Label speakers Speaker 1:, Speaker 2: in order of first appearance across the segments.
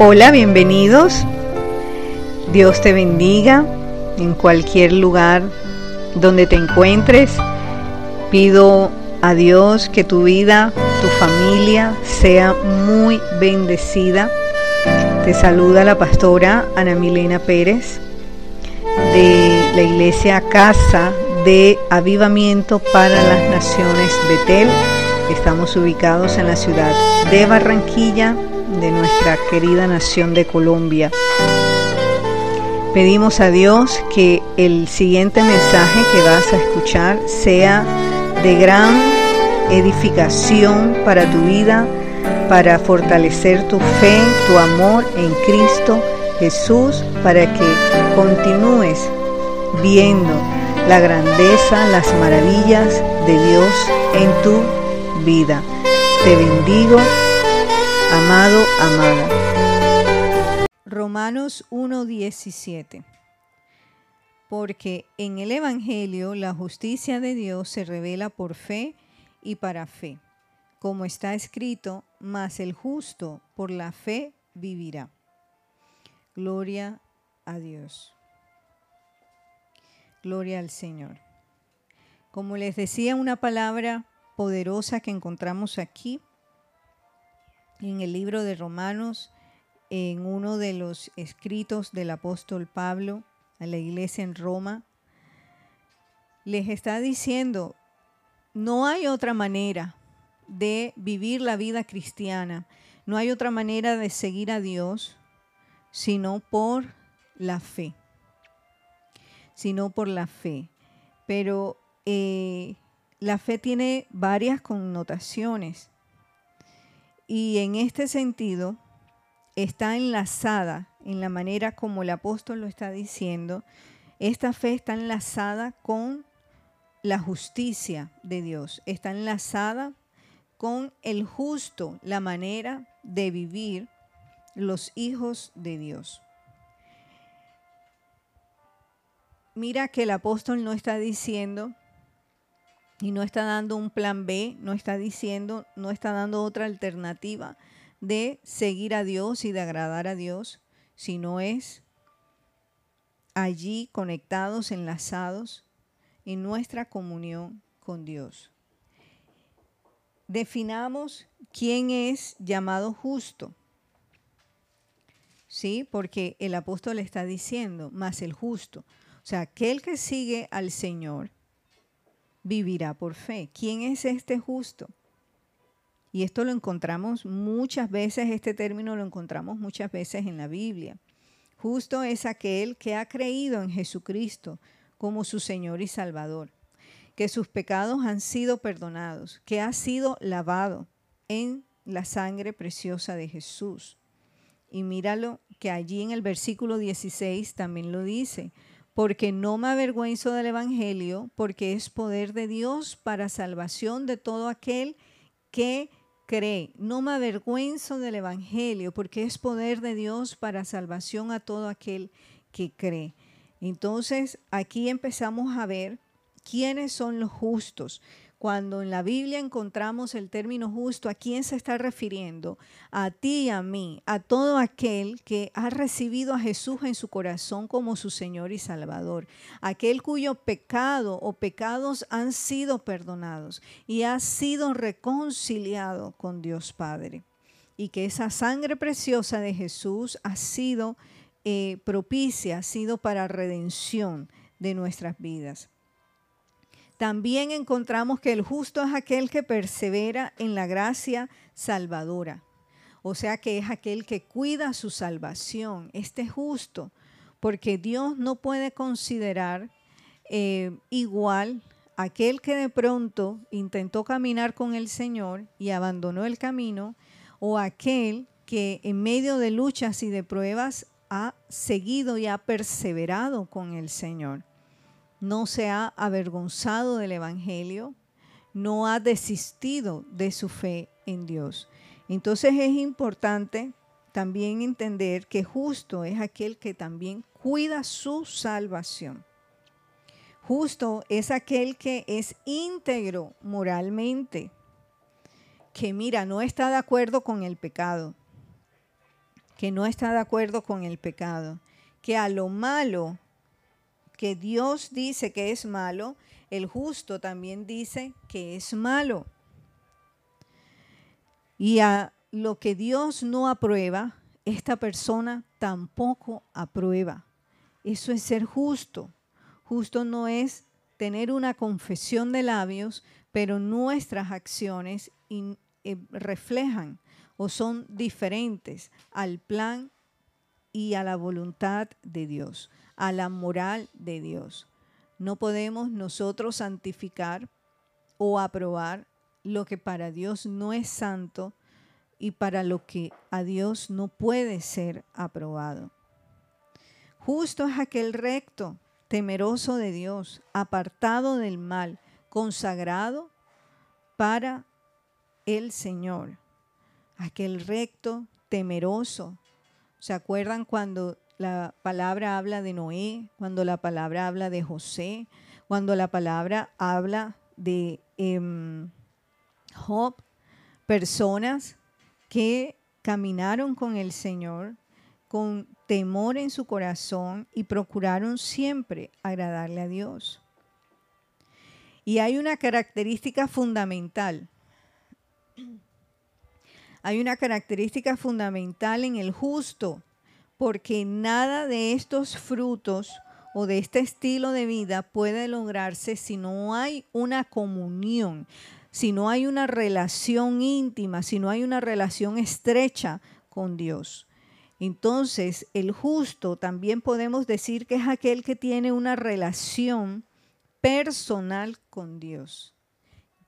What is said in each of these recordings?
Speaker 1: Hola, bienvenidos. Dios te bendiga en cualquier lugar donde te encuentres. Pido a Dios que tu vida, tu familia sea muy bendecida. Te saluda la pastora Ana Milena Pérez de la iglesia Casa de Avivamiento para las Naciones Betel. Estamos ubicados en la ciudad de Barranquilla, de nuestra querida nación de Colombia. Pedimos a Dios que el siguiente mensaje que vas a escuchar sea de gran edificación para tu vida, para fortalecer tu fe, tu amor en Cristo Jesús, para que continúes viendo la grandeza, las maravillas de Dios en tu vida. Te bendigo amado, amada. Romanos 1:17 Porque en el Evangelio la justicia de Dios se revela por fe y para fe, como está escrito, mas el justo por la fe vivirá. Gloria a Dios. Gloria al Señor. Como les decía, una palabra poderosa que encontramos aquí en el libro de Romanos, en uno de los escritos del apóstol Pablo a la iglesia en Roma, les está diciendo, no hay otra manera de vivir la vida cristiana, no hay otra manera de seguir a Dios sino por la fe, sino por la fe. Pero eh, la fe tiene varias connotaciones. Y en este sentido, está enlazada en la manera como el apóstol lo está diciendo, esta fe está enlazada con la justicia de Dios, está enlazada con el justo, la manera de vivir los hijos de Dios. Mira que el apóstol no está diciendo y no está dando un plan B, no está diciendo, no está dando otra alternativa de seguir a Dios y de agradar a Dios, sino es allí conectados, enlazados en nuestra comunión con Dios. Definamos quién es llamado justo. ¿Sí? Porque el apóstol está diciendo, más el justo. O sea, aquel que sigue al Señor vivirá por fe. ¿Quién es este justo? Y esto lo encontramos muchas veces, este término lo encontramos muchas veces en la Biblia. Justo es aquel que ha creído en Jesucristo como su Señor y Salvador, que sus pecados han sido perdonados, que ha sido lavado en la sangre preciosa de Jesús. Y míralo que allí en el versículo 16 también lo dice, porque no me avergüenzo del Evangelio, porque es poder de Dios para salvación de todo aquel que cree. No me avergüenzo del Evangelio, porque es poder de Dios para salvación a todo aquel que cree. Entonces, aquí empezamos a ver quiénes son los justos. Cuando en la Biblia encontramos el término justo, ¿a quién se está refiriendo? A ti y a mí, a todo aquel que ha recibido a Jesús en su corazón como su Señor y Salvador, aquel cuyo pecado o pecados han sido perdonados y ha sido reconciliado con Dios Padre. Y que esa sangre preciosa de Jesús ha sido eh, propicia, ha sido para redención de nuestras vidas. También encontramos que el justo es aquel que persevera en la gracia salvadora. O sea que es aquel que cuida su salvación. Este es justo, porque Dios no puede considerar eh, igual aquel que de pronto intentó caminar con el Señor y abandonó el camino, o aquel que en medio de luchas y de pruebas ha seguido y ha perseverado con el Señor no se ha avergonzado del Evangelio, no ha desistido de su fe en Dios. Entonces es importante también entender que justo es aquel que también cuida su salvación. Justo es aquel que es íntegro moralmente, que mira, no está de acuerdo con el pecado, que no está de acuerdo con el pecado, que a lo malo que Dios dice que es malo, el justo también dice que es malo. Y a lo que Dios no aprueba, esta persona tampoco aprueba. Eso es ser justo. Justo no es tener una confesión de labios, pero nuestras acciones eh, reflejan o son diferentes al plan y a la voluntad de Dios, a la moral de Dios. No podemos nosotros santificar o aprobar lo que para Dios no es santo y para lo que a Dios no puede ser aprobado. Justo es aquel recto, temeroso de Dios, apartado del mal, consagrado para el Señor. Aquel recto, temeroso. ¿Se acuerdan cuando la palabra habla de Noé, cuando la palabra habla de José, cuando la palabra habla de em, Job? Personas que caminaron con el Señor con temor en su corazón y procuraron siempre agradarle a Dios. Y hay una característica fundamental. Hay una característica fundamental en el justo, porque nada de estos frutos o de este estilo de vida puede lograrse si no hay una comunión, si no hay una relación íntima, si no hay una relación estrecha con Dios. Entonces, el justo también podemos decir que es aquel que tiene una relación personal con Dios,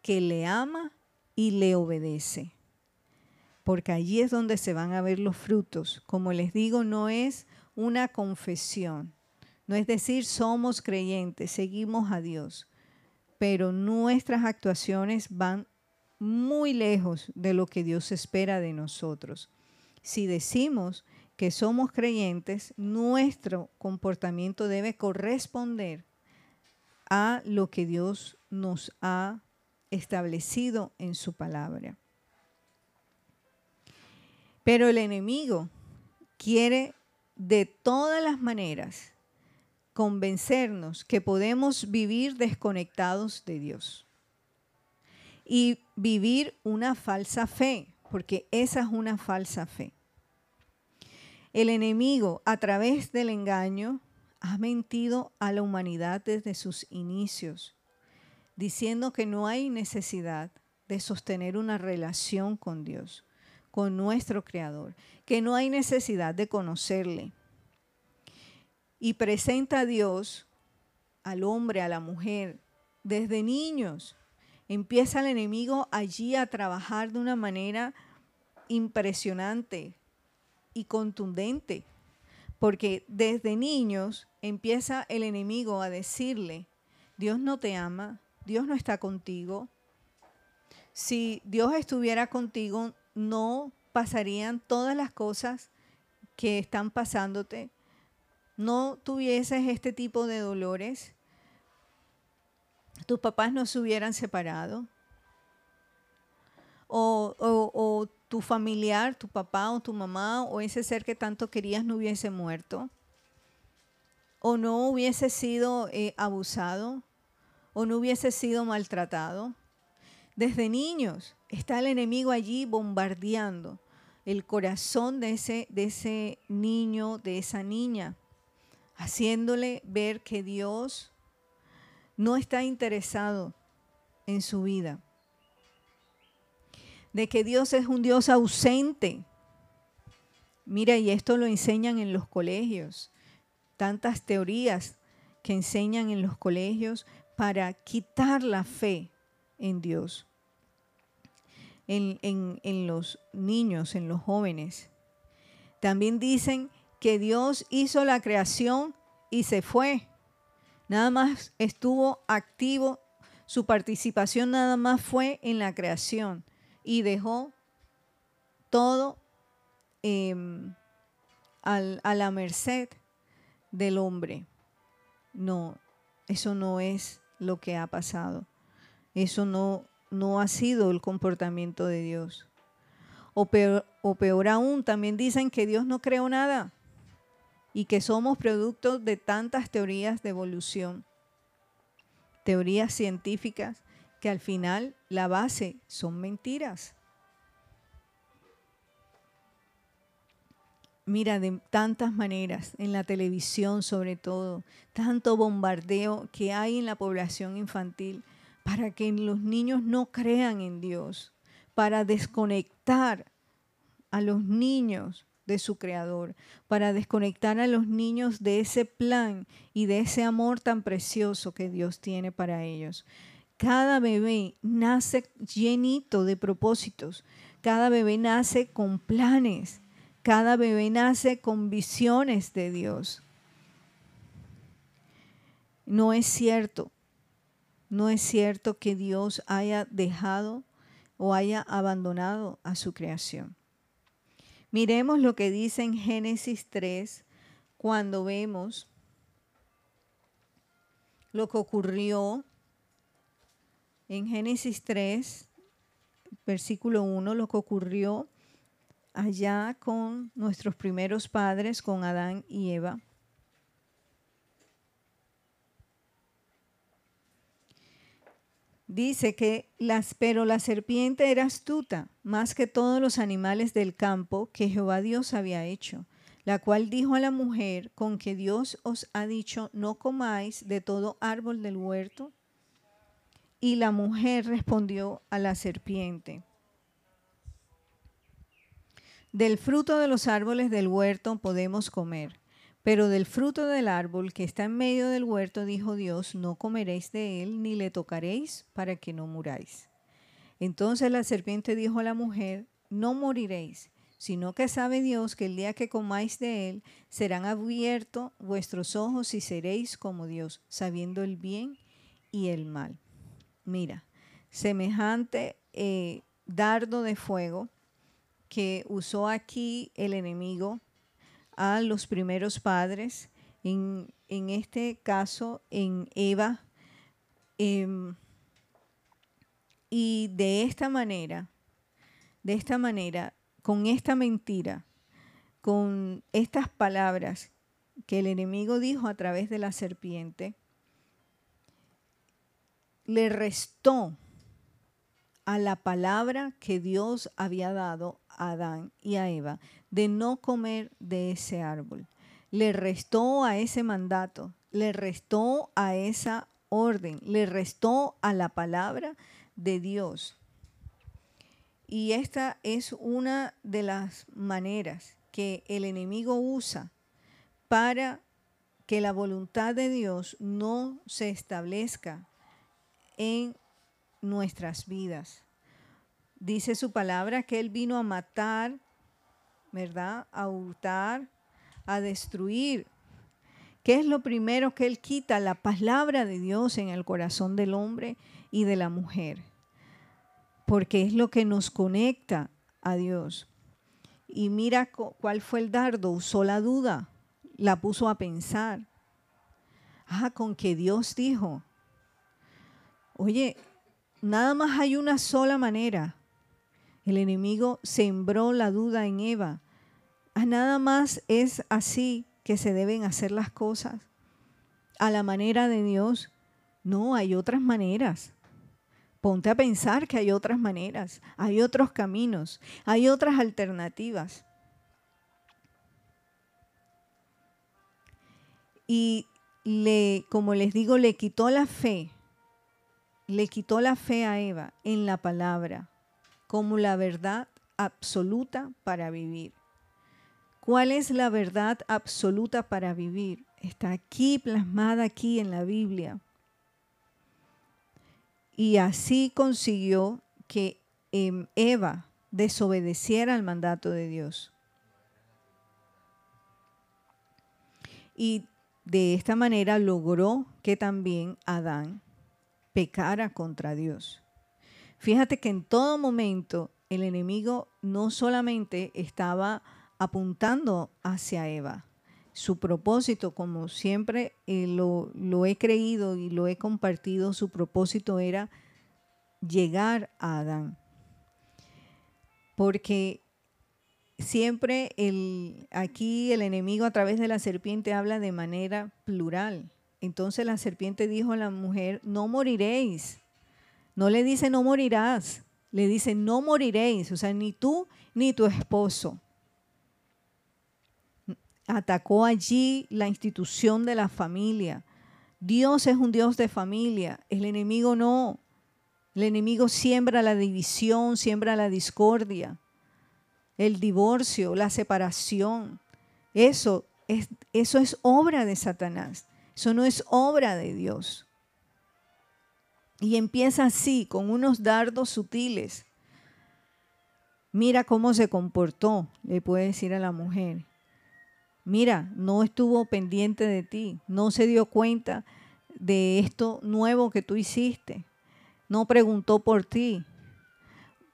Speaker 1: que le ama y le obedece. Porque allí es donde se van a ver los frutos. Como les digo, no es una confesión. No es decir, somos creyentes, seguimos a Dios. Pero nuestras actuaciones van muy lejos de lo que Dios espera de nosotros. Si decimos que somos creyentes, nuestro comportamiento debe corresponder a lo que Dios nos ha establecido en su palabra. Pero el enemigo quiere de todas las maneras convencernos que podemos vivir desconectados de Dios y vivir una falsa fe, porque esa es una falsa fe. El enemigo, a través del engaño, ha mentido a la humanidad desde sus inicios, diciendo que no hay necesidad de sostener una relación con Dios, con nuestro Creador, que no hay necesidad de conocerle. Y presenta a Dios, al hombre, a la mujer, desde niños. Empieza el enemigo allí a trabajar de una manera impresionante, y contundente, porque desde niños empieza el enemigo a decirle, Dios no te ama, Dios no está contigo. Si Dios estuviera contigo, no pasarían todas las cosas que están pasándote, no tuvieses este tipo de dolores, tus papás no se hubieran separado, o, o, o tu familiar, tu papá o tu mamá o ese ser que tanto querías no hubiese muerto, o no hubiese sido eh, abusado, o no hubiese sido maltratado. Desde niños está el enemigo allí bombardeando el corazón de ese, de ese niño, de esa niña, haciéndole ver que Dios no está interesado en su vida de que Dios es un Dios ausente. Mira, y esto lo enseñan en los colegios, tantas teorías que enseñan en los colegios para quitar la fe en Dios, en, en los niños, en los jóvenes. También dicen que Dios hizo la creación y se fue. Nada más estuvo activo, su participación nada más fue en la creación y dejó todo em, a la merced del hombre. No, eso no es lo que ha pasado. Eso no, no ha sido el comportamiento de Dios. O peor, o peor aún, también dicen que Dios no creó nada y que somos producto de tantas teorías de evolución, teorías científicas que al final la base son mentiras. Mira, de tantas maneras, en la televisión sobre todo, tanto bombardeo que hay en la población infantil para que los niños no crean en Dios, para desconectar a los niños de su creador, para desconectar a los niños de ese plan y de ese amor tan precioso que Dios tiene para ellos. Cada bebé nace llenito de propósitos, cada bebé nace con planes, cada bebé nace con visiones de Dios. No es cierto, no es cierto que Dios haya dejado o haya abandonado a su creación. Miremos lo que dice en Génesis 3 cuando vemos lo que ocurrió en Génesis 3, versículo 1, lo que ocurrió allá con nuestros primeros padres, con Adán y Eva. Dice que las, pero la serpiente era astuta, más que todos los animales del campo que Jehová Dios había hecho, la cual dijo a la mujer, con que Dios os ha dicho, no comáis de todo árbol del huerto. Y la mujer respondió a la serpiente, del fruto de los árboles del huerto podemos comer pero del fruto del árbol que está en medio del huerto, dijo Dios, no comeréis de él, ni le tocaréis, para que no muráis. Entonces la serpiente dijo a la mujer, no moriréis, sino que sabe Dios que el día que comáis de él, serán abiertos vuestros ojos y seréis como Dios, sabiendo el bien y el mal. Mira, semejante eh, dardo de fuego que usó aquí el enemigo a los primeros padres, en, este caso en Eva. Em, y de esta manera, de esta manera, con esta mentira, con estas palabras que el enemigo dijo a través de la serpiente, le restó a la palabra que Dios había dado Adán y a Eva de no comer de ese árbol. Le restó a ese mandato, le restó a esa orden, le restó a la palabra de Dios. Y esta es una de las maneras que el enemigo usa para que la voluntad de Dios no se establezca en nuestras vidas. Dice su palabra que Él vino a matar, ¿verdad? A hurtar, a destruir. ¿Qué es lo primero que Él quita? La palabra de Dios en el corazón del hombre y de la mujer. Porque es lo que nos conecta a Dios. Y mira cuál fue el dardo. Usó la duda, la puso a pensar. Ah, con que Dios dijo. Oye, nada más hay una sola manera el enemigo sembró la duda en Eva. ¿A nada más es así que se deben hacer las cosas? ¿A la manera de Dios? No, hay otras maneras. Ponte a pensar que hay otras maneras, hay otros caminos, hay otras alternativas. Y le, como les digo, le quitó la fe, le quitó la fe a Eva en la palabra como la verdad absoluta para vivir. ¿Cuál es la verdad absoluta para vivir? Está aquí plasmada aquí en la Biblia. Y así consiguió que em, Eva desobedeciera al mandato de Dios. Y de esta manera logró que también Adán pecara contra Dios. Fíjate que en todo momento el enemigo no solamente estaba apuntando hacia Eva, su propósito, como siempre eh, lo, lo he creído y lo he compartido, su propósito era llegar a Adán. porque siempre el, aquí el enemigo a través de la serpiente habla de manera plural. Entonces la serpiente dijo a la mujer, no moriréis. No le dice no morirás, le dice no moriréis, o sea, ni tú ni tu esposo. Atacó allí la institución de la familia. Dios es un Dios de familia, el enemigo no. El enemigo siembra la división, siembra la discordia el divorcio, la separación. Eso es, obra de Satanás. Eso no es obra de Dios. Y empieza así, con unos dardos sutiles. Mira cómo se comportó, le puede decir a la mujer. Mira, no estuvo pendiente de ti, no se dio cuenta de esto nuevo que tú hiciste, no preguntó por ti.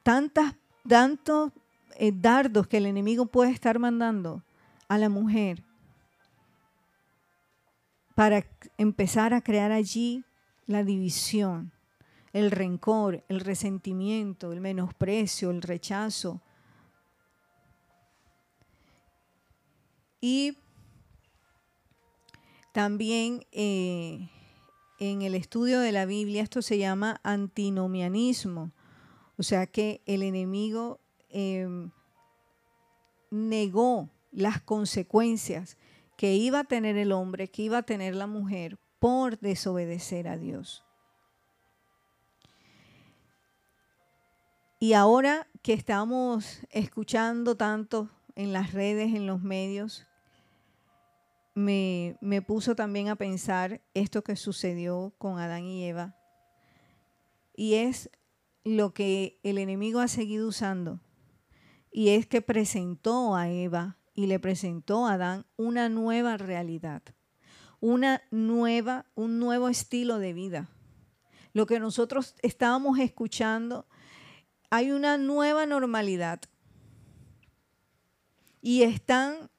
Speaker 1: Tantas, tantos eh, dardos que el enemigo puede estar mandando a la mujer para empezar a crear allí la división, el rencor, el resentimiento, el menosprecio, el rechazo. Y también eh, en el estudio de la Biblia esto se llama antinomianismo, o sea que el enemigo Em, negó las consecuencias que iba a tener el hombre, que iba a tener la mujer por desobedecer a Dios. Y ahora que estamos escuchando tanto en las redes, en los medios, me, puso también a pensar esto que sucedió con Adán y Eva. Y es lo que el enemigo ha seguido usando y es que presentó a Eva y le presentó a Adán una nueva realidad, una nueva, un nuevo estilo de vida. Lo que nosotros estábamos escuchando, hay una nueva normalidad. Y están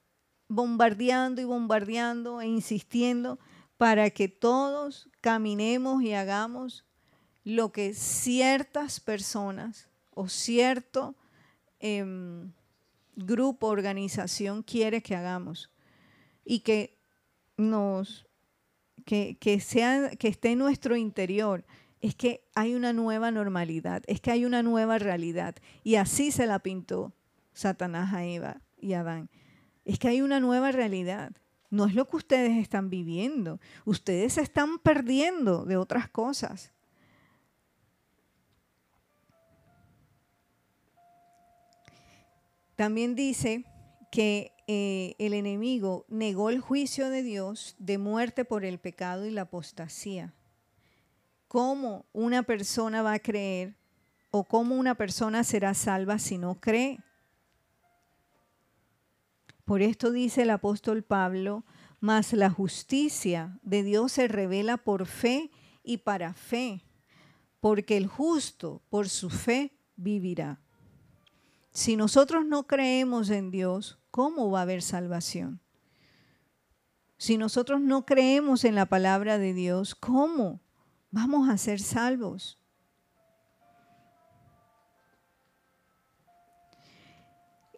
Speaker 1: bombardeando y bombardeando e insistiendo para que todos caminemos y hagamos lo que ciertas personas o cierto Em, grupo, organización quiere que hagamos y que nos que, que, sea, que esté en nuestro interior es que hay una nueva normalidad, es que hay una nueva realidad. Y así se la pintó Satanás a Eva y Adán. Es que hay una nueva realidad. No es lo que ustedes están viviendo. Ustedes se están perdiendo de otras cosas. También dice que eh, el enemigo negó el juicio de Dios de muerte por el pecado y la apostasía. ¿Cómo una persona va a creer o cómo una persona será salva si no cree? Por esto dice el apóstol Pablo, mas la justicia de Dios se revela por fe y para fe, porque el justo por su fe vivirá. Si nosotros no creemos en Dios, ¿cómo va a haber salvación? Si nosotros no creemos en la palabra de Dios, ¿cómo vamos a ser salvos?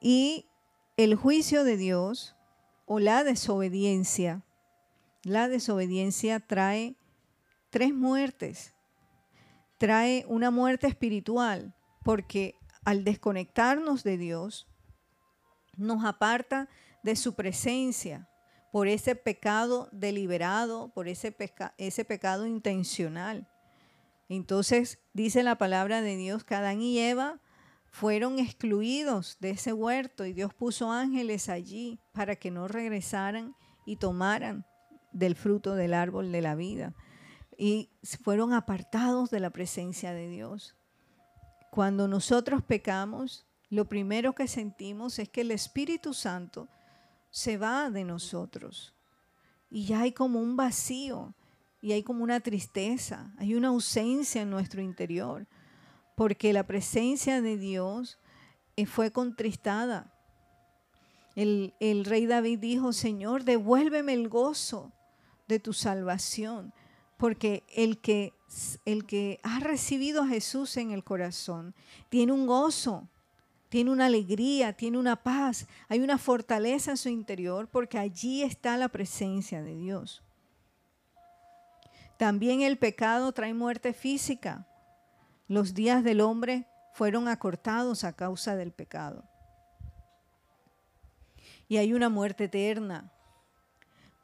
Speaker 1: Y el juicio de Dios o la desobediencia, la desobediencia trae tres muertes. Trae una muerte espiritual, porque al desconectarnos de Dios, nos aparta de su presencia por ese pecado deliberado, por ese, ese pecado intencional. Entonces dice la palabra de Dios que Adán y Eva fueron excluidos de ese huerto y Dios puso ángeles allí para que no regresaran y tomaran del fruto del árbol de la vida. Y fueron apartados de la presencia de Dios. Cuando nosotros pecamos, lo primero que sentimos es que el Espíritu Santo se va de nosotros. Y ya hay como un vacío, y hay como una tristeza, hay una ausencia en nuestro interior, porque la presencia de Dios eh, fue contristada. El, el rey David dijo, Señor, devuélveme el gozo de tu salvación, porque el que el que ha recibido a Jesús en el corazón tiene un gozo, tiene una alegría, tiene una paz, hay una fortaleza en su interior porque allí está la presencia de Dios. También el pecado trae muerte física. Los días del hombre fueron acortados a causa del pecado. Y hay una muerte eterna,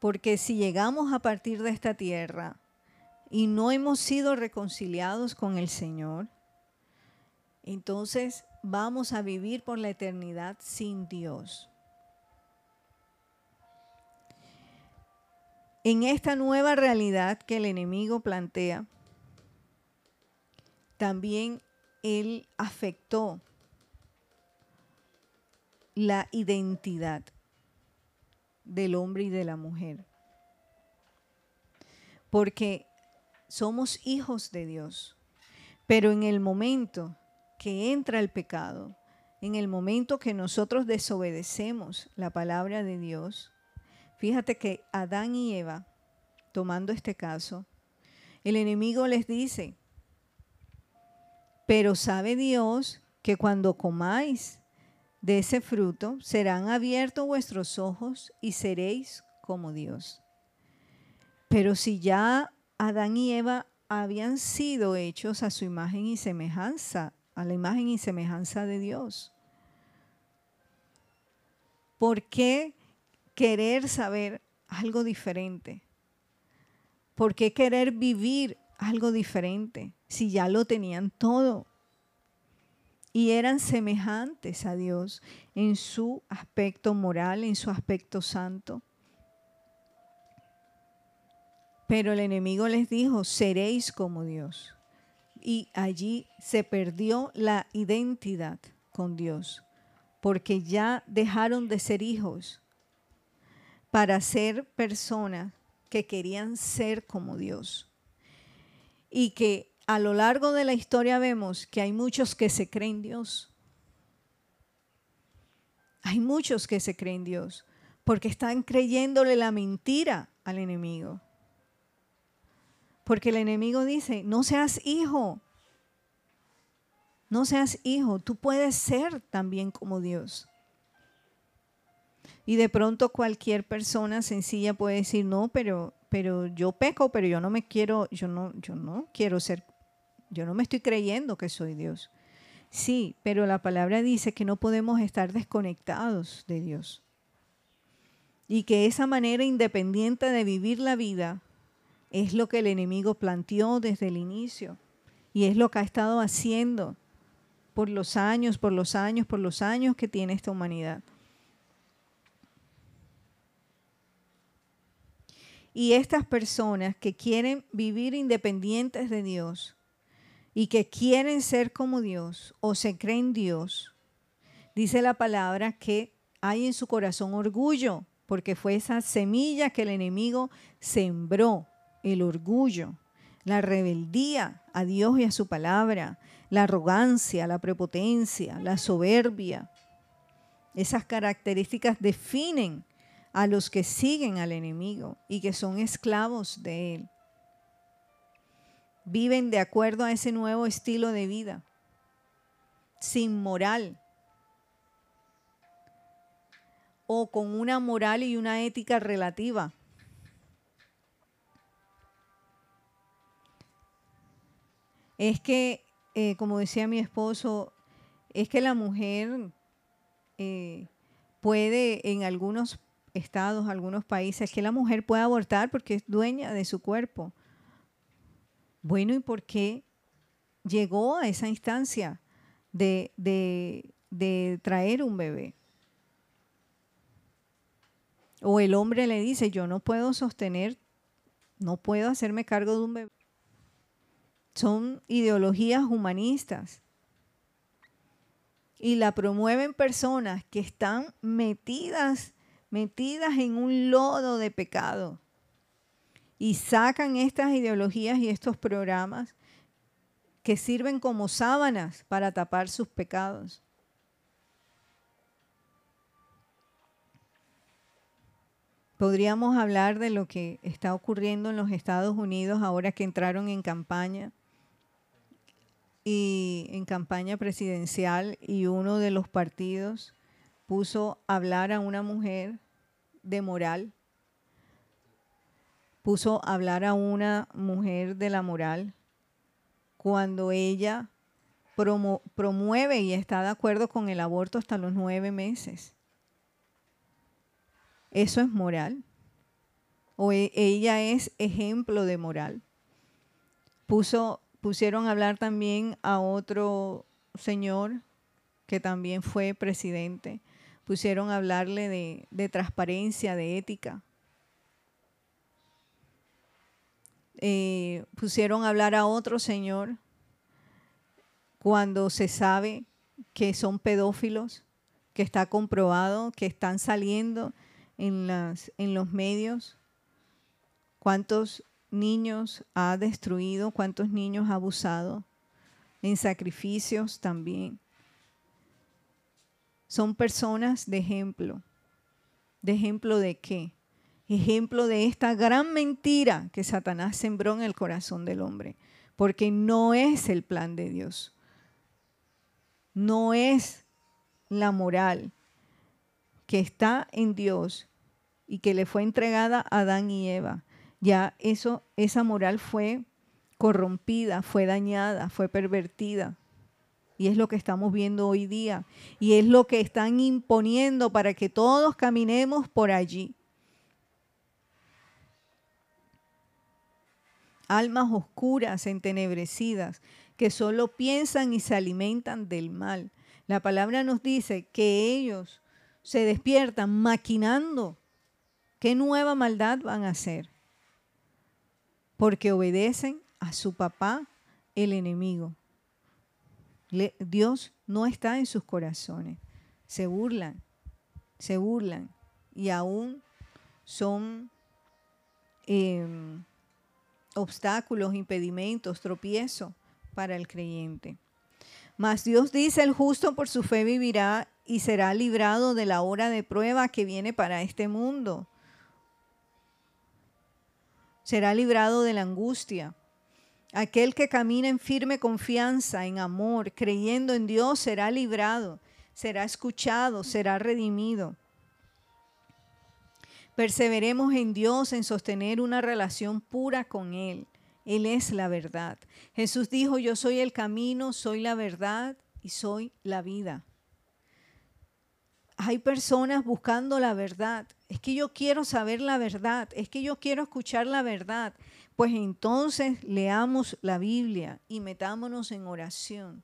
Speaker 1: porque si llegamos a partir de esta tierra y no hemos sido reconciliados con el Señor, entonces vamos a vivir por la eternidad sin Dios. En esta nueva realidad que el enemigo plantea, también él afectó la identidad del hombre y de la mujer. Porque somos hijos de Dios, pero en el momento que entra el pecado, en el momento que nosotros desobedecemos la palabra de Dios, fíjate que Adán y Eva, tomando este caso, el enemigo les dice, pero sabe Dios que cuando comáis de ese fruto serán abiertos vuestros ojos y seréis como Dios. Pero si ya Adán y Eva habían sido hechos a su imagen y semejanza, a la imagen y semejanza de Dios. ¿Por qué querer saber algo diferente? ¿Por qué querer vivir algo diferente si ya lo tenían todo? Y eran semejantes a Dios en su aspecto moral, en su aspecto santo. Pero el enemigo les dijo, seréis como Dios y allí se perdió la identidad con Dios, porque ya dejaron de ser hijos para ser personas que querían ser como Dios. Y que a lo largo de la historia vemos que hay muchos que se creen Dios. Hay muchos que se creen Dios porque están creyéndole la mentira al enemigo. Porque el enemigo dice, no seas hijo, no seas hijo, tú puedes ser también como Dios. Y de pronto cualquier persona sencilla puede decir, no, pero, pero yo peco, pero yo no me quiero, yo no, yo no quiero ser, yo no me estoy creyendo que soy Dios. Sí, pero la palabra dice que no podemos estar desconectados de Dios. Y que esa manera independiente de vivir la vida es lo que el enemigo planteó desde el inicio y es lo que ha estado haciendo por los años, por los años, por los años que tiene esta humanidad. Y estas personas que quieren vivir independientes de Dios y que quieren ser como Dios o se creen Dios, dice la palabra que hay en su corazón orgullo, porque fue esa semilla que el enemigo sembró el orgullo, la rebeldía a Dios y a su palabra, la arrogancia, la prepotencia, la soberbia. Esas características definen a los que siguen al enemigo y que son esclavos de él. Viven de acuerdo a ese nuevo estilo de vida, sin moral o con una moral y una ética relativa es que, eh, como decía mi esposo, es que la mujer eh, puede en algunos estados, algunos países, que la mujer puede abortar porque es dueña de su cuerpo. Bueno, ¿y por qué llegó a esa instancia de, de traer un bebé? O el hombre le dice, yo no puedo sostener, no puedo hacerme cargo de un bebé son ideologías humanistas. Y la promueven personas que están metidas, metidas en un lodo de pecado. Y sacan estas ideologías y estos programas que sirven como sábanas para tapar sus pecados. Podríamos hablar de lo que está ocurriendo en los Estados Unidos ahora que entraron en campaña y en campaña presidencial y uno de los partidos puso hablar a una mujer de moral, puso hablar a una mujer de la moral cuando ella promueve y está de acuerdo con el aborto hasta los nueve meses. ¿Eso es moral? ¿O e, ella es ejemplo de moral? Puso, pusieron a hablar también a otro señor que también fue presidente. Pusieron a hablarle de, transparencia, de ética. Eh, pusieron a hablar a otro señor cuando se sabe que son pedófilos, que está comprobado, que están saliendo en, en los medios, cuántos niños ha destruido, cuántos niños ha abusado, en sacrificios también. Son personas de ejemplo. ¿De ejemplo de qué? Ejemplo de esta gran mentira que Satanás sembró en el corazón del hombre, porque no es el plan de Dios. No es la moral que está en Dios y que le fue entregada a Adán y Eva ya eso, esa moral fue corrompida, fue dañada, fue pervertida. Y es lo que estamos viendo hoy día. Y es lo que están imponiendo para que todos caminemos por allí. Almas oscuras, entenebrecidas, que solo piensan y se alimentan del mal. La palabra nos dice que ellos se despiertan maquinando qué nueva maldad van a hacer porque obedecen a su papá, el enemigo. Dios no está en sus corazones. Se burlan, se burlan y aún son em, obstáculos, impedimentos, tropiezos para el creyente. Mas Dios dice, el justo por su fe vivirá y será librado de la hora de prueba que viene para este mundo será librado de la angustia. Aquel que camina en firme confianza, en amor, creyendo en Dios, será librado, será escuchado, será redimido. Perseveremos en Dios en sostener una relación pura con Él. Él es la verdad. Jesús dijo, yo soy el camino, soy la verdad y soy la vida. Hay personas buscando la verdad. Es que yo quiero saber la verdad. Es que yo quiero escuchar la verdad. Pues entonces leamos la Biblia y metámonos en oración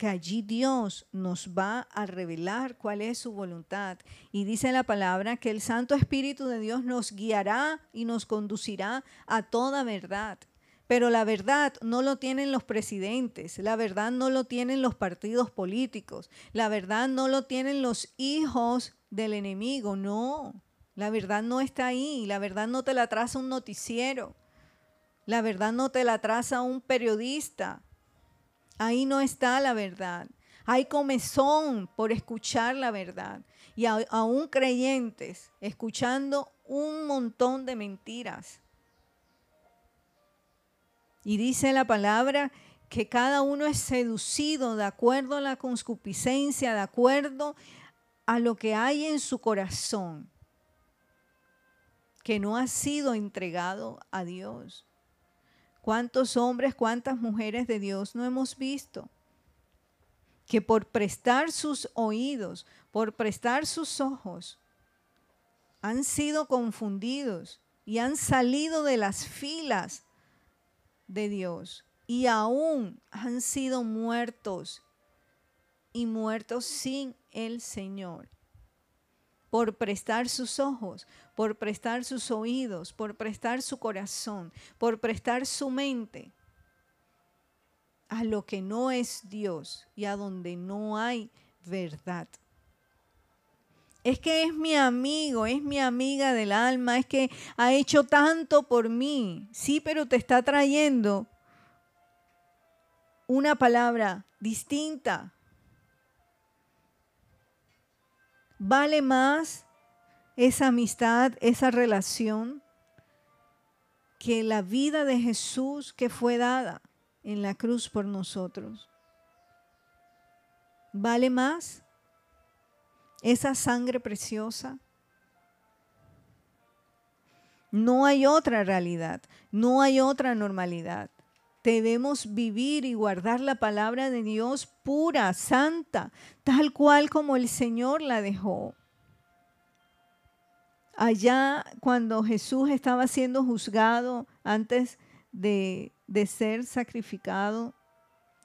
Speaker 1: que allí Dios nos va a revelar cuál es su voluntad. Y dice la palabra que el Santo Espíritu de Dios nos guiará y nos conducirá a toda verdad. Pero la verdad no lo tienen los presidentes, la verdad no lo tienen los partidos políticos, la verdad no lo tienen los hijos del enemigo, no. La verdad no está ahí, la verdad no te la traza un noticiero, la verdad no te la traza un periodista. Ahí no está la verdad. Hay comezón por escuchar la verdad. Y aún creyentes escuchando un montón de mentiras. Y dice la palabra que cada uno es seducido de acuerdo a la concupiscencia, de acuerdo a lo que hay en su corazón, que no ha sido entregado a Dios. ¿Cuántos hombres, cuántas mujeres de Dios no hemos visto? Que por prestar sus oídos, por prestar sus ojos, han sido confundidos y han salido de las filas de Dios y aún han sido muertos y muertos sin el Señor por prestar sus ojos, por prestar sus oídos, por prestar su corazón, por prestar su mente a lo que no es Dios y a donde no hay verdad es que es mi amigo, es mi amiga del alma, es que ha hecho tanto por mí. Sí, pero te está trayendo una palabra distinta. ¿Vale más esa amistad, esa relación que la vida de Jesús que fue dada en la cruz por nosotros? vale más esa sangre preciosa. No hay otra realidad, no hay otra normalidad. Debemos vivir y guardar la palabra de Dios pura, santa, tal cual como el Señor la dejó. Allá cuando Jesús estaba siendo juzgado antes de, de ser sacrificado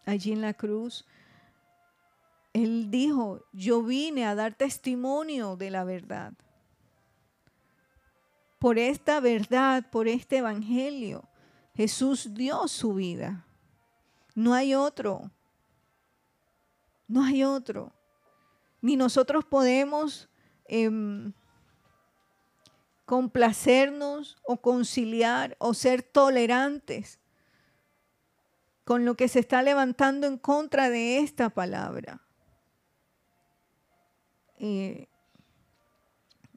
Speaker 1: allí en la cruz, Él dijo, yo vine a dar testimonio de la verdad por esta verdad, por este evangelio. Jesús dio su vida. No hay otro. No hay otro. Ni nosotros podemos em, complacernos o conciliar o ser tolerantes con lo que se está levantando en contra de esta palabra. Eh,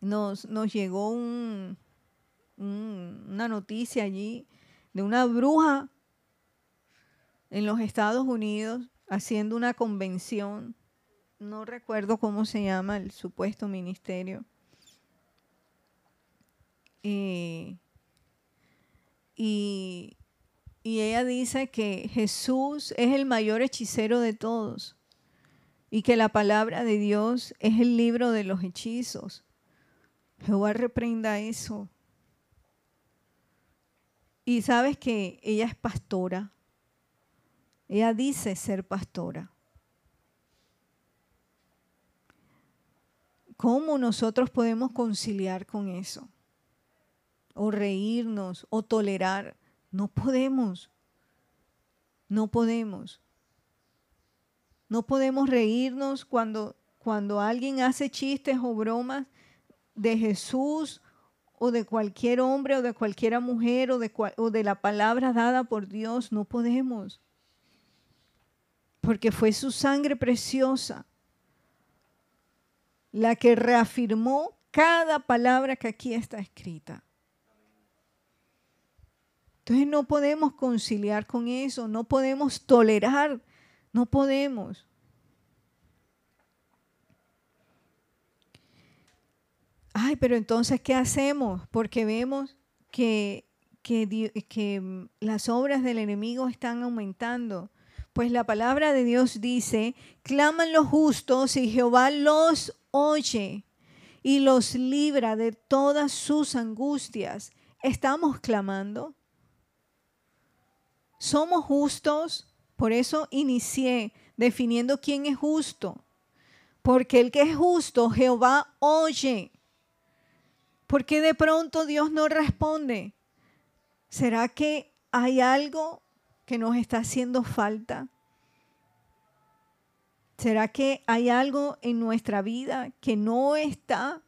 Speaker 1: nos, nos llegó un, una noticia allí de una bruja en los Estados Unidos haciendo una convención. No recuerdo cómo se llama el supuesto ministerio. y, y ella dice que Jesús es el mayor hechicero de todos y que la palabra de Dios es el libro de los hechizos. Jehová reprenda eso. Y sabes que ella es pastora. Ella dice ser pastora. ¿Cómo nosotros podemos conciliar con eso? O reírnos, o tolerar. No podemos. No podemos. No podemos reírnos cuando, cuando alguien hace chistes o bromas de Jesús o de cualquier hombre o de cualquier mujer o de, o de la palabra dada por Dios. No podemos. Porque fue su sangre preciosa la que reafirmó cada palabra que aquí está escrita. Entonces no podemos conciliar con eso, no podemos tolerar, no podemos. Ay, pero entonces, ¿qué hacemos? Porque vemos que, mm, las obras del enemigo están aumentando. Pues la palabra de Dios dice, claman los justos y Jehová los oye y los libra de todas sus angustias. ¿Estamos clamando? ¿Somos justos? Por eso inicié definiendo quién es justo. Porque el que es justo, Jehová oye. ¿Por qué de pronto Dios no responde? ¿Será que hay algo que nos está haciendo falta? ¿Será que hay algo en nuestra vida que no está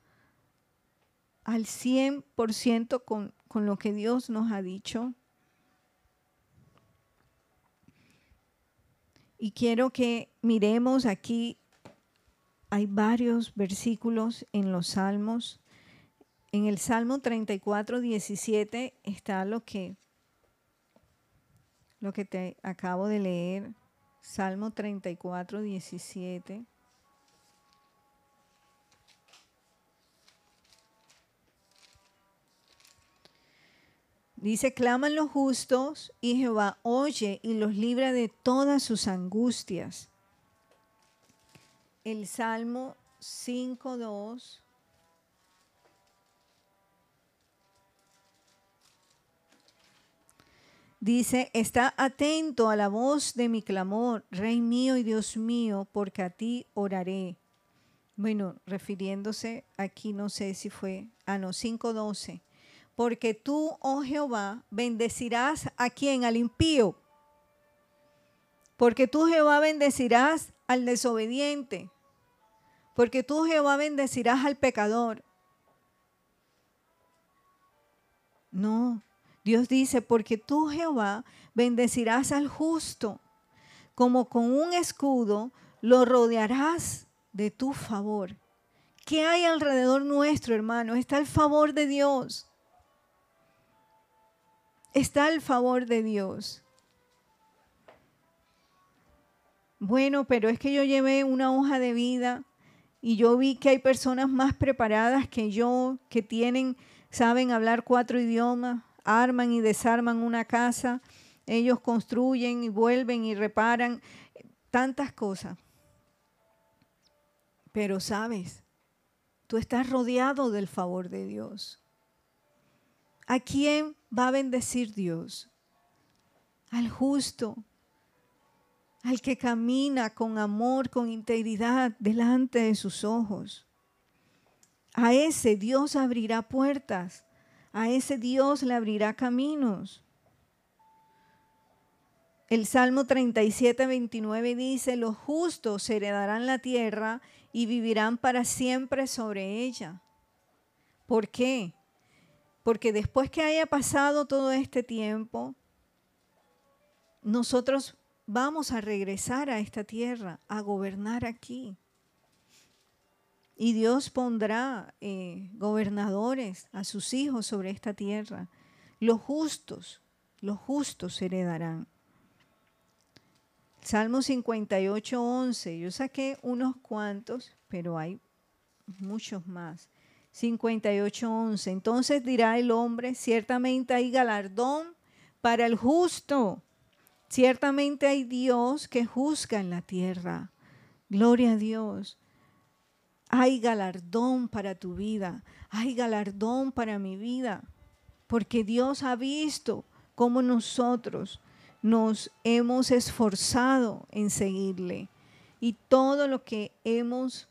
Speaker 1: al 100% con, con lo que Dios nos ha dicho? Y quiero que miremos aquí, hay varios versículos en los salmos en el Salmo 34, 17 está lo que, lo que te acabo de leer. Salmo 34, 17. Dice, claman los justos y Jehová oye y los libra de todas sus angustias. El Salmo 5, Dice, está atento a la voz de mi clamor, Rey mío y Dios mío, porque a ti oraré. Bueno, refiriéndose aquí, no sé si fue, ah, no, 5.12. Porque tú, oh Jehová, bendecirás a quien, al impío. Porque tú, Jehová, bendecirás al desobediente. Porque tú, Jehová, bendecirás al pecador. No, Dios dice, porque tú Jehová bendecirás al justo, como con un escudo lo rodearás de tu favor. ¿Qué hay alrededor nuestro, hermano? Está el favor de Dios. Está el favor de Dios. bueno, pero es que yo llevé una hoja de vida y yo vi que hay personas más preparadas que yo, que tienen, saben hablar cuatro idiomas, arman y desarman una casa, ellos construyen y vuelven y reparan tantas cosas. Pero sabes, tú estás rodeado del favor de Dios. ¿A quién va a bendecir Dios? Al justo, al que camina con amor, con integridad delante de sus ojos. A ese Dios abrirá puertas, a ese Dios le abrirá caminos. El Salmo 37, 29 dice, los justos heredarán la tierra y vivirán para siempre sobre ella. ¿Por qué? Porque después que haya pasado todo este tiempo, nosotros vamos a regresar a esta tierra, a gobernar aquí. Y Dios pondrá eh, gobernadores a sus hijos sobre esta tierra. Los justos, los justos heredarán. Salmo 58, 11. Yo saqué unos cuantos, pero hay muchos más. 58, 11. Entonces dirá el hombre, ciertamente hay galardón para el justo Ciertamente hay Dios que juzga en la tierra. Gloria a Dios. Hay galardón para tu vida. Hay galardón para mi vida. Porque Dios ha visto cómo nosotros nos hemos esforzado en seguirle. Y todo lo que hemos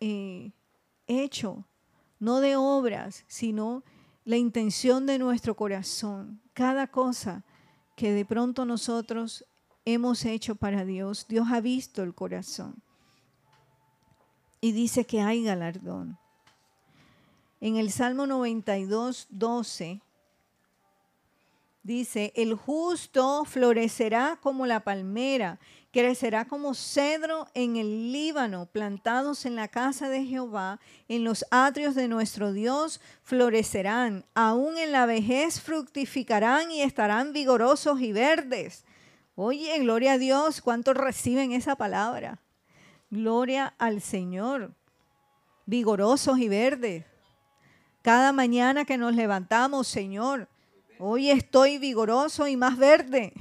Speaker 1: eh, hecho, no de obras, sino la intención de nuestro corazón, cada cosa que de pronto nosotros hemos hecho para Dios, Dios ha visto el corazón y dice que hay galardón. En el Salmo 92, 12, dice, el justo florecerá como la palmera, crecerá como cedro en el Líbano, plantados en la casa de Jehová, en los atrios de nuestro Dios florecerán, aún en la vejez fructificarán y estarán vigorosos y verdes. Oye, gloria a Dios, ¿cuántos reciben esa palabra? Gloria al Señor, vigorosos y verdes. Cada mañana que nos levantamos, Señor, Hoy estoy vigoroso y más verde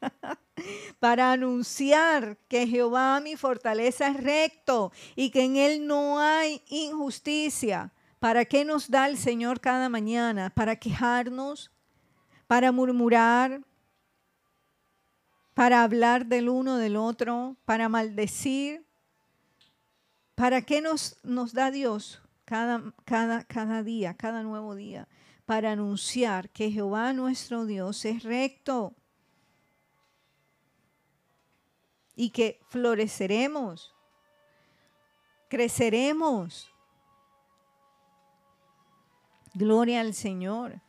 Speaker 1: para anunciar que Jehová mi fortaleza es recto y que en él no hay injusticia. ¿Para qué nos da el Señor cada mañana? ¿Para quejarnos? ¿Para murmurar? ¿Para hablar del uno del otro? ¿Para maldecir? ¿Para qué nos, nos da Dios cada, cada, cada día, cada nuevo día? para anunciar que Jehová nuestro Dios es recto y que floreceremos, creceremos. Gloria al Señor.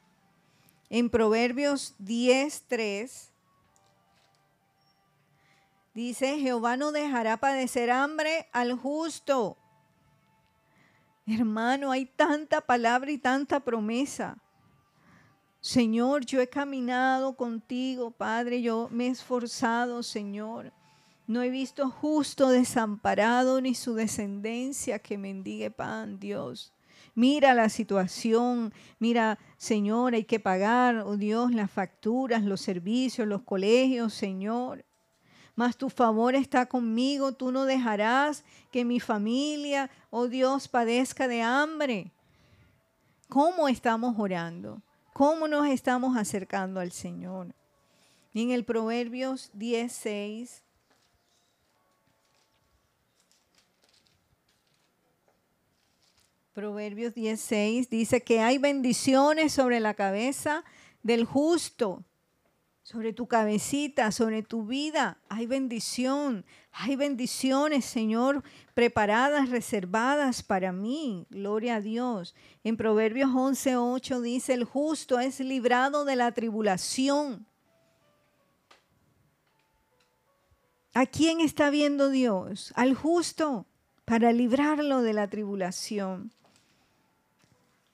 Speaker 1: En Proverbios 10:3 dice, Jehová no dejará padecer hambre al justo. Hermano, hay tanta palabra y tanta promesa. Señor, yo he caminado contigo, Padre, yo me he esforzado, Señor. No he visto justo desamparado ni su descendencia que mendigue pan, Dios. Mira la situación, mira, Señor, hay que pagar, oh Dios, las facturas, los servicios, los colegios, Señor. Mas tu favor está conmigo, tú no dejarás que mi familia, oh Dios, padezca de hambre. ¿Cómo estamos orando? cómo nos estamos acercando al Señor. en el Proverbios 16, Proverbios 16 dice que hay bendiciones sobre la cabeza del justo sobre tu cabecita, sobre tu vida. Hay bendición, hay bendiciones, Señor, preparadas, reservadas para mí. Gloria a Dios. En Proverbios 11:8 dice, el justo es librado de la tribulación. ¿A quién está viendo Dios? Al justo, para librarlo de la tribulación.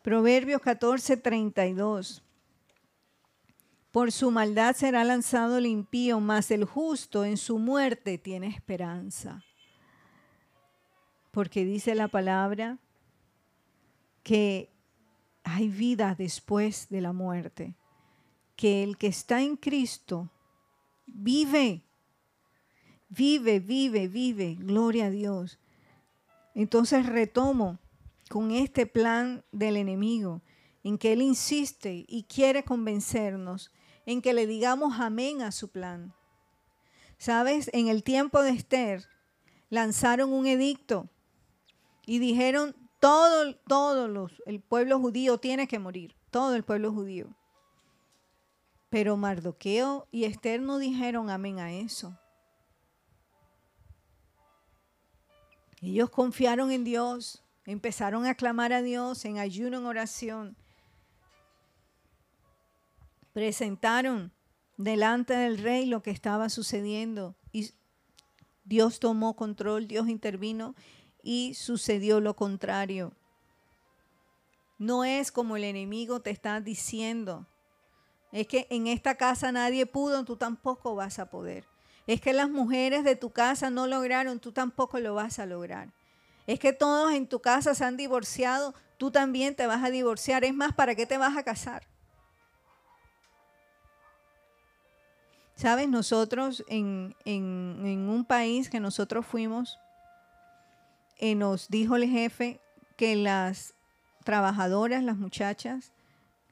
Speaker 1: Proverbios 14:32. Por su maldad será lanzado el impío, mas el justo en su muerte tiene esperanza. Porque dice la palabra que hay vida después de la muerte, que el que está en Cristo vive, vive, vive, vive, gloria a Dios. Entonces retomo con este plan del enemigo, en que él insiste y quiere convencernos en que le digamos amén a su plan. Sabes, en el tiempo de Esther lanzaron un edicto y dijeron todo, todo los, el pueblo judío tiene que morir, todo el pueblo judío. Pero Mardoqueo y Esther no dijeron amén a eso. Ellos confiaron en Dios, empezaron a clamar a Dios en ayuno, en oración presentaron delante del rey lo que estaba sucediendo y Dios tomó control, Dios intervino y sucedió lo contrario. No es como el enemigo te está diciendo. Es que en esta casa nadie pudo, tú tampoco vas a poder. Es que las mujeres de tu casa no lograron, tú tampoco lo vas a lograr. Es que todos en tu casa se han divorciado, tú también te vas a divorciar. Es más, ¿para qué te vas a casar? Sabes, nosotros en, un país que nosotros fuimos, eh, nos dijo el jefe que las trabajadoras, las muchachas,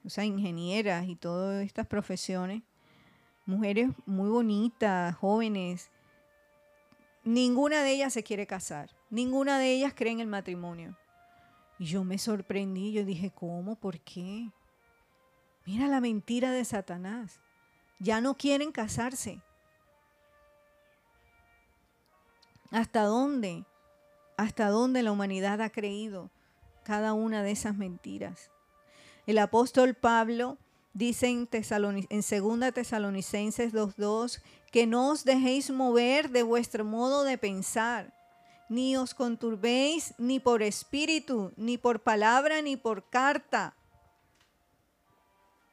Speaker 1: o sea, ingenieras y todas estas profesiones, mujeres muy bonitas, jóvenes, ninguna de ellas se quiere casar, ninguna de ellas cree en el matrimonio. Y yo me sorprendí, yo dije, ¿cómo? ¿Por qué? Mira la mentira de Satanás ya no quieren casarse. ¿Hasta dónde? ¿Hasta dónde la humanidad ha creído cada una de esas mentiras? El apóstol Pablo dice en, en 2 Tesalonicenses 2.2 que no os dejéis mover de vuestro modo de pensar, ni os conturbéis ni por espíritu, ni por palabra, ni por carta,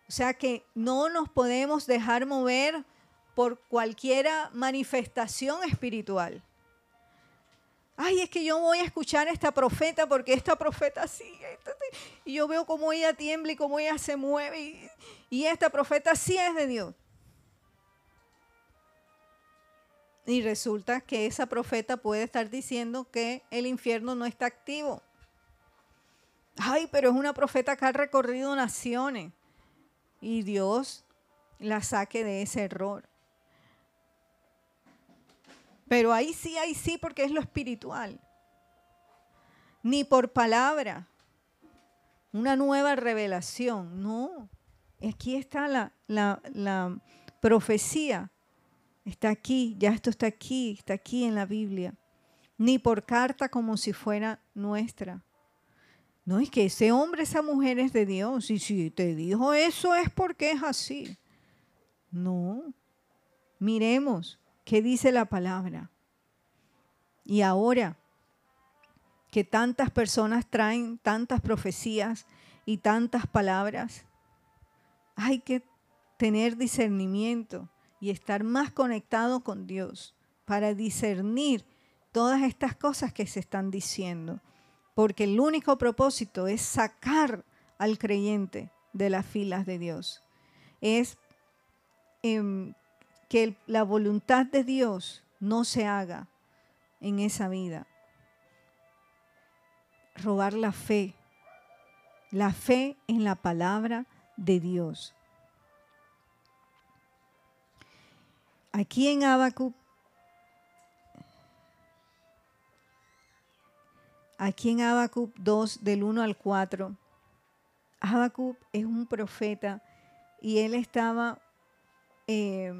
Speaker 1: o sea que no nos podemos dejar mover por cualquiera manifestación espiritual. Ay, es que yo voy a escuchar a esta profeta porque esta profeta sigue. Y yo veo cómo ella tiembla y cómo ella se mueve. Y, y esta profeta sí es de Dios. Y resulta que esa profeta puede estar diciendo que el infierno no está activo. Ay, pero es una profeta que ha recorrido naciones y Dios la saque de ese error. Pero ahí sí, ahí sí, porque es lo espiritual. Ni por palabra. Una nueva revelación. No. Aquí está la, la, la profecía. Está aquí, ya esto está aquí, está aquí en la Biblia. Ni por carta como si fuera nuestra. No, es que ese hombre, esa mujer es de Dios. Y si te dijo eso es porque es así. No. Miremos qué dice la palabra. Y ahora que tantas personas traen tantas profecías y tantas palabras, hay que tener discernimiento y estar más conectado con Dios para discernir todas estas cosas que se están diciendo porque el único propósito es sacar al creyente de las filas de Dios. Es em, que la voluntad de Dios no se haga en esa vida. Robar la fe, la fe en la palabra de Dios. Aquí en Habacuc Aquí en Habacuc 2, del 1 al 4, Habacuc es un profeta y él estaba eh,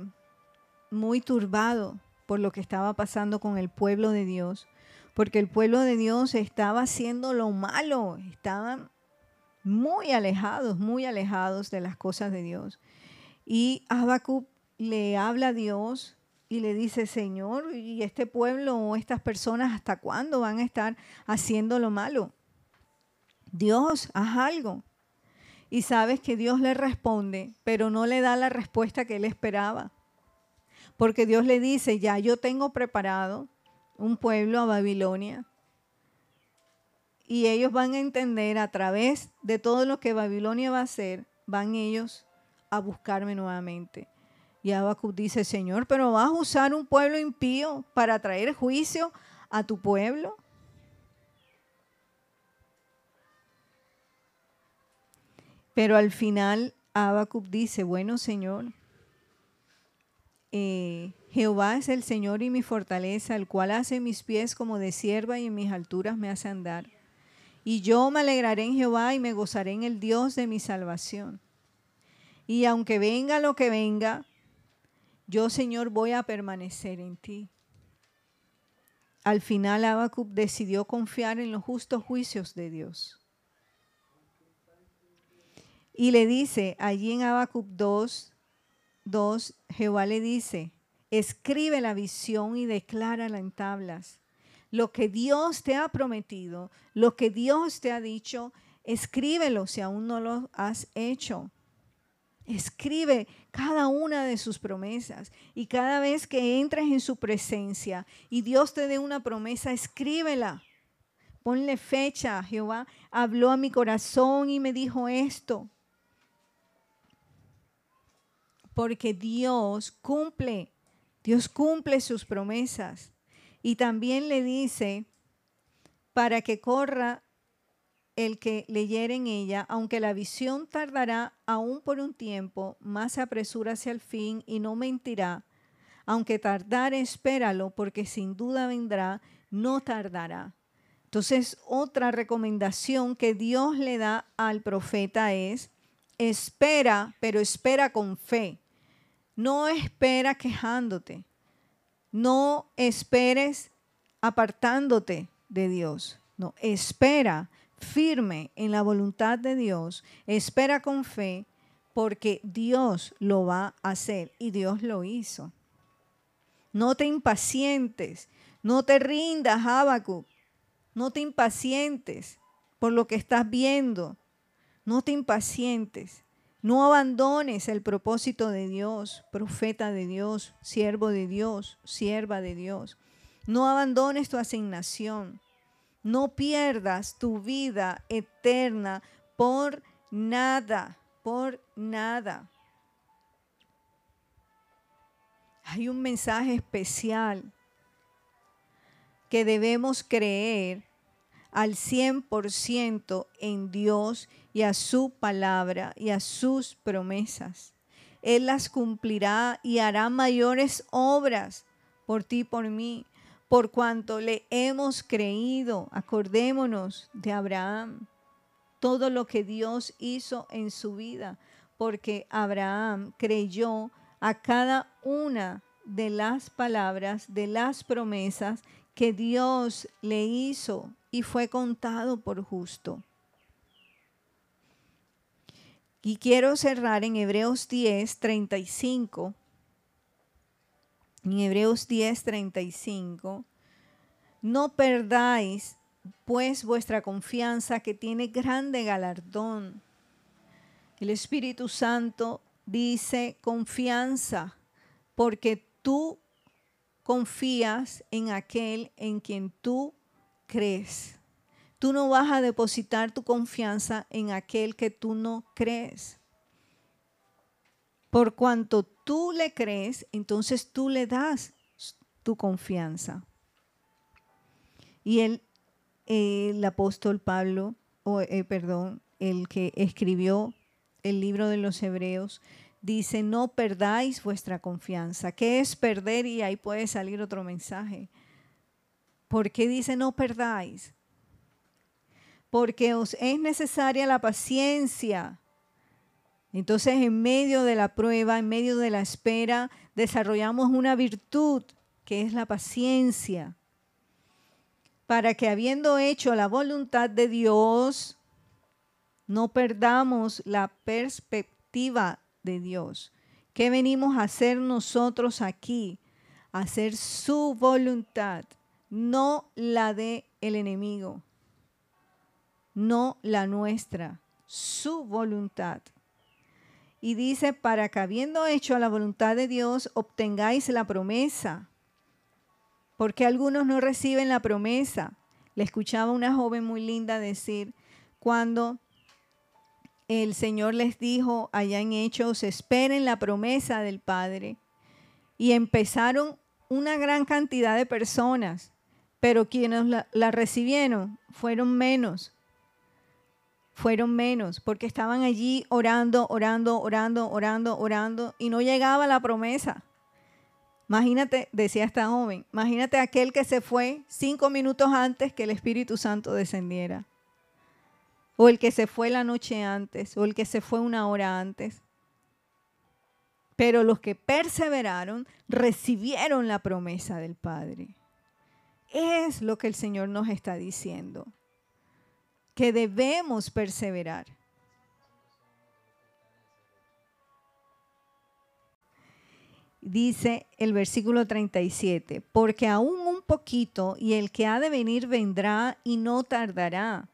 Speaker 1: muy turbado por lo que estaba pasando con el pueblo de Dios, porque el pueblo de Dios estaba haciendo lo malo, estaban muy alejados, muy alejados de las cosas de Dios. Y Habacuc le habla a Dios y le dice, Señor, ¿y este pueblo o estas personas hasta cuándo van a estar haciendo lo malo? Dios, haz algo. y sabes que Dios le responde, pero no le da la respuesta que él esperaba. Porque Dios le dice, ya yo tengo preparado un pueblo a Babilonia. Y ellos van a entender a través de todo lo que Babilonia va a hacer, van ellos a buscarme nuevamente. Y Habacuc dice, Señor, pero vas a usar un pueblo impío para traer juicio a tu pueblo. Pero al final Habacuc dice, bueno Señor, eh, Jehová es el Señor y mi fortaleza, el cual hace mis pies como de sierva y en mis alturas me hace andar. Y yo me alegraré en Jehová y me gozaré en el Dios de mi salvación. Y aunque venga lo que venga, yo Señor voy a permanecer en ti. Al final Habacuc decidió confiar en los justos juicios de Dios. Y le dice, allí en Habacuc 2, 2, Jehová le dice, escribe la visión y declárala en tablas. Lo que Dios te ha prometido, lo que Dios te ha dicho, escríbelo si aún no lo has hecho. Escribe cada una de sus promesas y cada vez que entres en su presencia y Dios te dé una promesa, escríbela. Ponle fecha. Jehová habló a mi corazón y me dijo esto porque Dios cumple, Dios cumple sus promesas. Y también le dice, para que corra el que leyere en ella, aunque la visión tardará aún por un tiempo, más se apresura hacia el fin y no mentirá. Aunque tardare, espéralo, porque sin duda vendrá, no tardará. Entonces, otra recomendación que Dios le da al profeta es, espera, pero espera con fe. No espera quejándote. No esperes apartándote de Dios. No, espera firme en la voluntad de Dios. Espera con fe porque Dios lo va a hacer y Dios lo hizo. No te impacientes, no te rindas, Habacuc. No te impacientes por lo que estás viendo. No te impacientes. No abandones el propósito de Dios, profeta de Dios, siervo de Dios, sierva de Dios. No abandones tu asignación. No pierdas tu vida eterna por nada, por nada. Hay un mensaje especial que debemos creer al 100% en Dios y a su palabra y a sus promesas. Él las cumplirá y hará mayores obras por ti y por mí, por cuanto le hemos creído. Acordémonos de Abraham, todo lo que Dios hizo en su vida, porque Abraham creyó a cada una de las palabras, de las promesas que Dios le hizo y fue contado por justo. Y quiero cerrar en Hebreos 10, 35. En Hebreos 10, 35. No perdáis pues vuestra confianza que tiene grande galardón. El Espíritu Santo dice confianza porque tú confías en aquel en quien tú crees. Tú no vas a depositar tu confianza en aquel que tú no crees. Por cuanto tú le crees, entonces tú le das tu confianza. Y el, el apóstol Pablo, o, eh, perdón, el que escribió el libro de los Hebreos, dice, no perdáis vuestra confianza. ¿Qué es perder? Y ahí puede salir otro mensaje. ¿Por qué dice no perdáis? Porque os es necesaria la paciencia. Entonces, en medio de la prueba, en medio de la espera, desarrollamos una virtud que es la paciencia. Para que habiendo hecho la voluntad de Dios, no perdamos la perspectiva de Dios. ¿Qué venimos a hacer nosotros aquí? hacer su voluntad no la de el enemigo, no la nuestra. su voluntad. Y dice, para que habiendo hecho la voluntad de Dios, obtengáis la promesa. Porque algunos no reciben la promesa. Le escuchaba una joven muy linda decir, cuando el Señor les dijo allá en Hechos, esperen la promesa del Padre. Y empezaron una gran cantidad de personas, pero quienes la, la recibieron fueron menos fueron menos, porque estaban allí orando, orando, orando, orando, orando, y no llegaba la promesa. Imagínate, decía esta joven, imagínate aquel que se fue cinco minutos antes que el Espíritu Santo descendiera, o el que se fue la noche antes, o el que se fue una hora antes. Pero los que perseveraron recibieron la promesa del Padre. Es lo que el Señor nos está diciendo que debemos perseverar. Dice el versículo 37, porque aún un poquito y el que ha de venir vendrá y no tardará.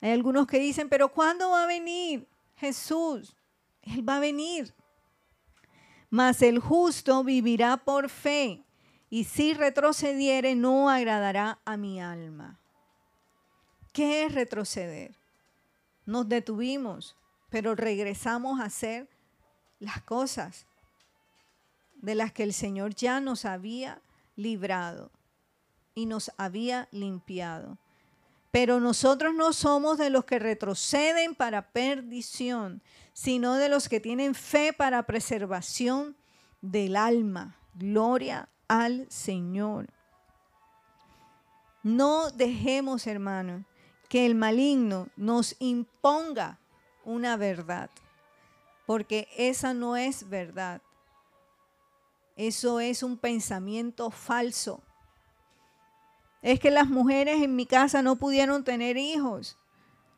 Speaker 1: Hay algunos que dicen, pero ¿cuándo va a venir Jesús? Él va a venir. Mas el justo vivirá por fe, y si retrocediere no agradará a mi alma. ¿Qué es retroceder? Nos detuvimos, pero regresamos a hacer las cosas de las que el Señor ya nos había librado y nos había limpiado. Pero nosotros no somos de los que retroceden para perdición, sino de los que tienen fe para preservación del alma. Gloria al Señor. No dejemos, hermanos, que el maligno nos imponga una verdad, porque esa no es verdad. Eso es un pensamiento falso. Es que las mujeres en mi casa no pudieron tener hijos.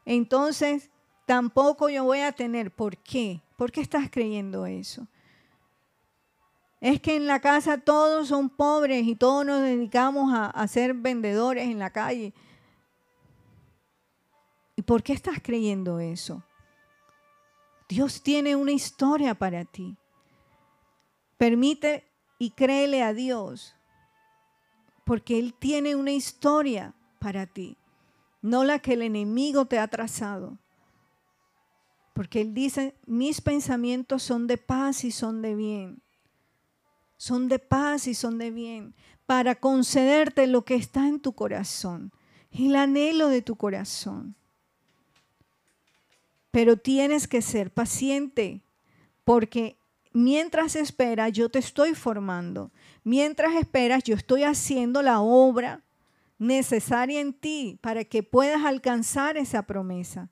Speaker 1: Entonces, tampoco yo voy a tener. ¿Por qué? ¿Por qué estás creyendo eso? Es que en la casa todos son pobres y todos nos dedicamos a, a ser vendedores en la calle. ¿Y por qué estás creyendo eso? Dios tiene una historia para ti. Permite y créele a Dios, porque Él tiene una historia para ti, no la que el enemigo te ha trazado. Porque Él dice, mis pensamientos son de paz y son de bien. Son de paz y son de bien, para concederte lo que está en tu corazón, el anhelo de tu corazón. Pero tienes que ser paciente porque mientras esperas yo te estoy formando. Mientras esperas yo estoy haciendo la obra necesaria en ti para que puedas alcanzar esa promesa.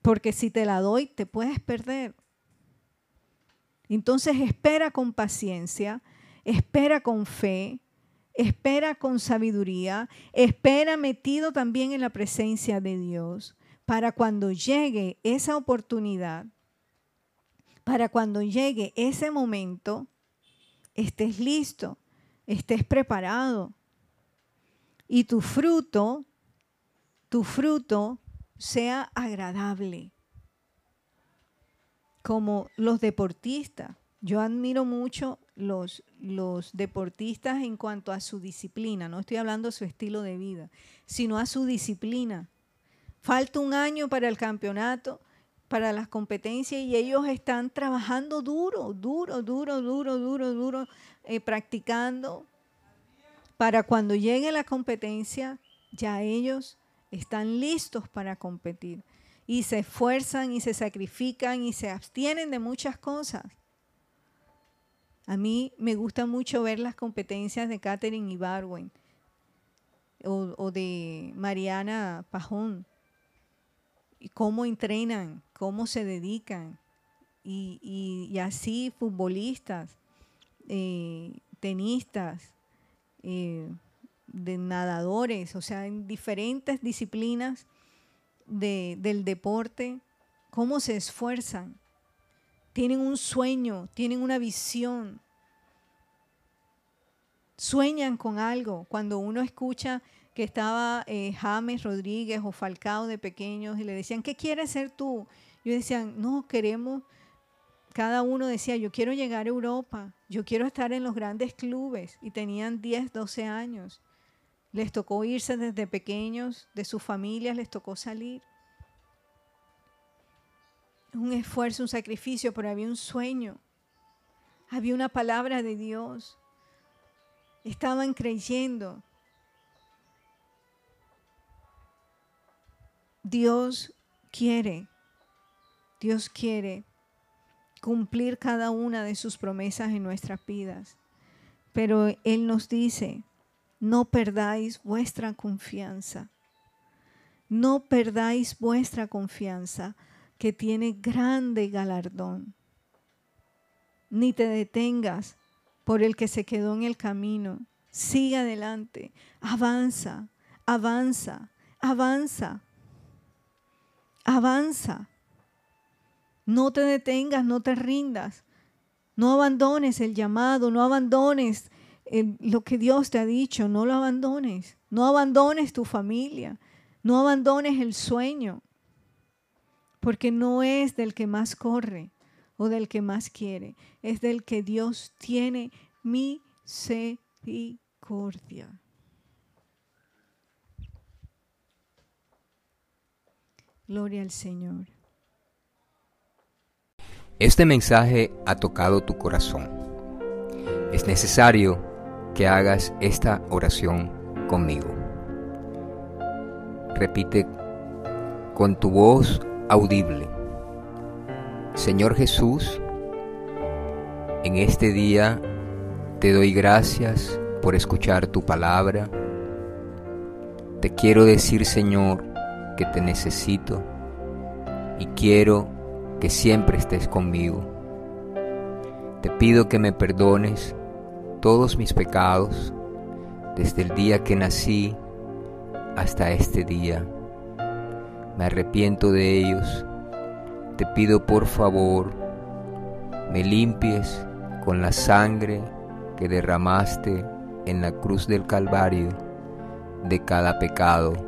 Speaker 1: Porque si te la doy, te puedes perder. Entonces espera con paciencia, espera con fe, espera con sabiduría, espera metido también en la presencia de Dios para cuando llegue esa oportunidad, para cuando llegue ese momento, estés listo, estés preparado y tu fruto, tu fruto sea agradable. Como los deportistas. Yo admiro mucho los, los deportistas en cuanto a su disciplina. No estoy hablando de su estilo de vida, sino a su disciplina Falta un año para el campeonato, para las competencias y ellos están trabajando duro, duro, duro, duro, duro, duro, eh, practicando. Para cuando llegue la competencia, ya ellos están listos para competir. Y se esfuerzan y se sacrifican y se abstienen de muchas cosas. A mí me gusta mucho ver las competencias de Catherine Ibarwen o, o de Mariana Pajón y cómo entrenan, cómo se dedican. Y, así futbolistas, eh, tenistas, eh, de nadadores, o sea, en diferentes disciplinas del deporte, cómo se esfuerzan. Tienen un sueño, tienen una visión. Sueñan con algo. Cuando uno escucha que estaba eh, James Rodríguez o Falcao de pequeños y le decían, ¿qué quieres ser tú? Y decían, no, queremos, cada uno decía, yo quiero llegar a Europa, yo quiero estar en los grandes clubes y tenían 10, 12 años. Les tocó irse desde pequeños, de sus familias les tocó salir. Un esfuerzo, un sacrificio, pero había un sueño. Había una palabra de Dios. Estaban creyendo. Dios quiere, Dios quiere cumplir cada una de sus promesas en nuestras vidas. Pero Él nos dice, no perdáis vuestra confianza. No perdáis vuestra confianza, que tiene grande galardón. Ni te detengas por el que se quedó en el camino. Sigue adelante, avanza, avanza, avanza, avanza. No te detengas, no te rindas. No abandones el llamado, no abandones lo que Dios te ha dicho, no lo abandones. No abandones tu familia, no abandones el sueño, porque no es del que más corre o del que más quiere, es del que Dios tiene misericordia. Gloria al Señor.
Speaker 2: Este mensaje ha tocado tu corazón. Es necesario que hagas esta oración conmigo. Repite con tu voz audible. Señor Jesús, en este día te doy gracias por escuchar tu palabra. Te quiero decir, Señor, que te necesito y quiero que siempre estés conmigo. Te pido que me perdones todos mis pecados desde el día que nací hasta este día. Me arrepiento de ellos. Te pido por favor, me limpies con la sangre que derramaste en la cruz del Calvario de cada pecado,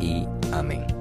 Speaker 2: y amén.